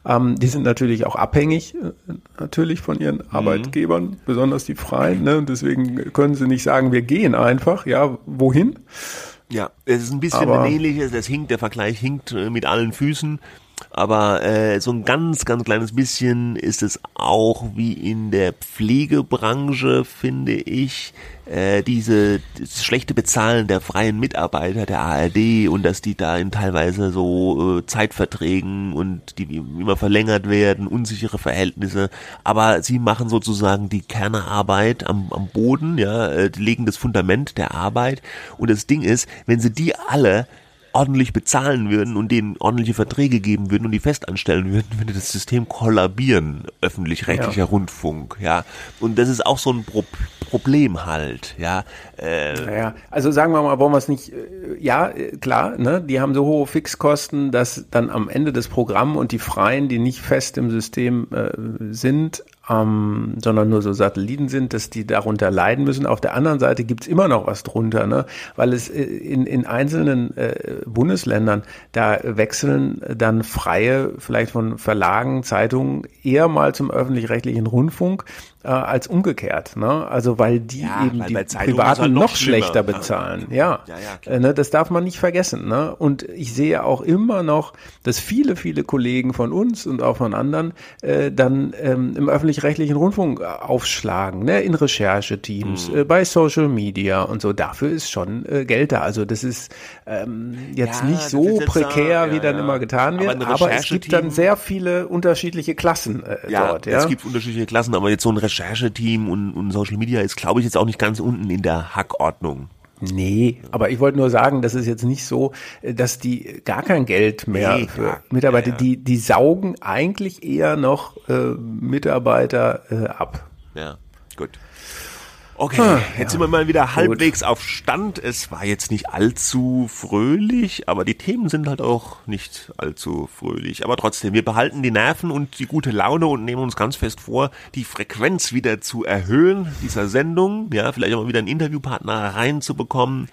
Ähm, die sind natürlich auch abhängig äh, natürlich von ihren mhm. Arbeitgebern, besonders die Freien. Ne? Und deswegen können sie nicht sagen, wir gehen einfach. Ja, wohin? Ja, es ist ein bisschen Aber, ein ähnliches, das hinkt, der Vergleich hinkt äh, mit allen Füßen. Aber äh, so ein ganz, ganz kleines bisschen ist es auch wie in der Pflegebranche, finde ich, äh, diese schlechte Bezahlen der freien Mitarbeiter der ARD und dass die da in teilweise so äh, Zeitverträgen und die immer verlängert werden, unsichere Verhältnisse. Aber sie machen sozusagen die Kernearbeit am, am Boden, ja, äh, legen das Fundament der Arbeit. Und das Ding ist, wenn sie die alle ordentlich bezahlen würden und denen ordentliche Verträge geben würden und die festanstellen würden, würde das System kollabieren, öffentlich-rechtlicher ja. Rundfunk, ja. Und das ist auch so ein Pro Problem halt, ja. Äh, naja, also sagen wir mal, wollen wir es nicht, äh, ja, äh, klar, ne, die haben so hohe Fixkosten, dass dann am Ende des Programms und die Freien, die nicht fest im System äh, sind, ähm, sondern nur so Satelliten sind, dass die darunter leiden müssen. Auf der anderen Seite gibt's immer noch was drunter, ne? weil es äh, in, in einzelnen äh, Bundesländern, da wechseln dann Freie vielleicht von Verlagen, Zeitungen eher mal zum öffentlich-rechtlichen Rundfunk äh, als umgekehrt. Ne? Also weil die ja, eben weil die Privaten noch, noch schlechter bezahlen. Ja, ja, ja ne? das darf man nicht vergessen. Ne? Und ich sehe auch immer noch, dass viele, viele Kollegen von uns und auch von anderen äh, dann ähm, im öffentlich-rechtlichen Rundfunk äh, aufschlagen, ne? in Rechercheteams, mhm. äh, bei Social Media und so. Dafür ist schon äh, Geld da. Also das ist ähm, jetzt nicht so prekär, wie dann immer getan wird, aber, aber es gibt dann sehr viele unterschiedliche Klassen äh, dort. Ja, es gibt unterschiedliche Klassen, aber jetzt so ein Rechercheteam und, und Social Media ist, glaube ich, jetzt auch nicht ganz unten in der Hackordnung. Nee, aber ich wollte nur sagen, das ist jetzt nicht so, dass die gar kein Geld mehr nee, für Mitarbeiter, ja, ja. die die saugen eigentlich eher noch äh, Mitarbeiter äh, ab. Ja, gut. Okay, ah, jetzt ja. sind wir mal wieder halbwegs Gut. auf Stand. Es war jetzt nicht allzu fröhlich, aber die Themen sind halt auch nicht allzu fröhlich. Aber trotzdem, wir behalten die Nerven und die gute Laune und nehmen uns ganz fest vor, die Frequenz wieder zu erhöhen dieser Sendung. Ja, vielleicht auch mal wieder einen Interviewpartner reinzubekommen.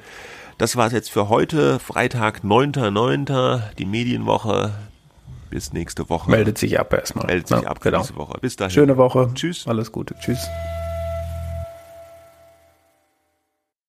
Das war es jetzt für heute, Freitag, 9.9., die Medienwoche. Bis nächste Woche. Meldet sich ab erstmal. Meldet sich ja, ab genau. nächste Woche. Bis dahin. Schöne Woche. Tschüss. Alles Gute. Tschüss.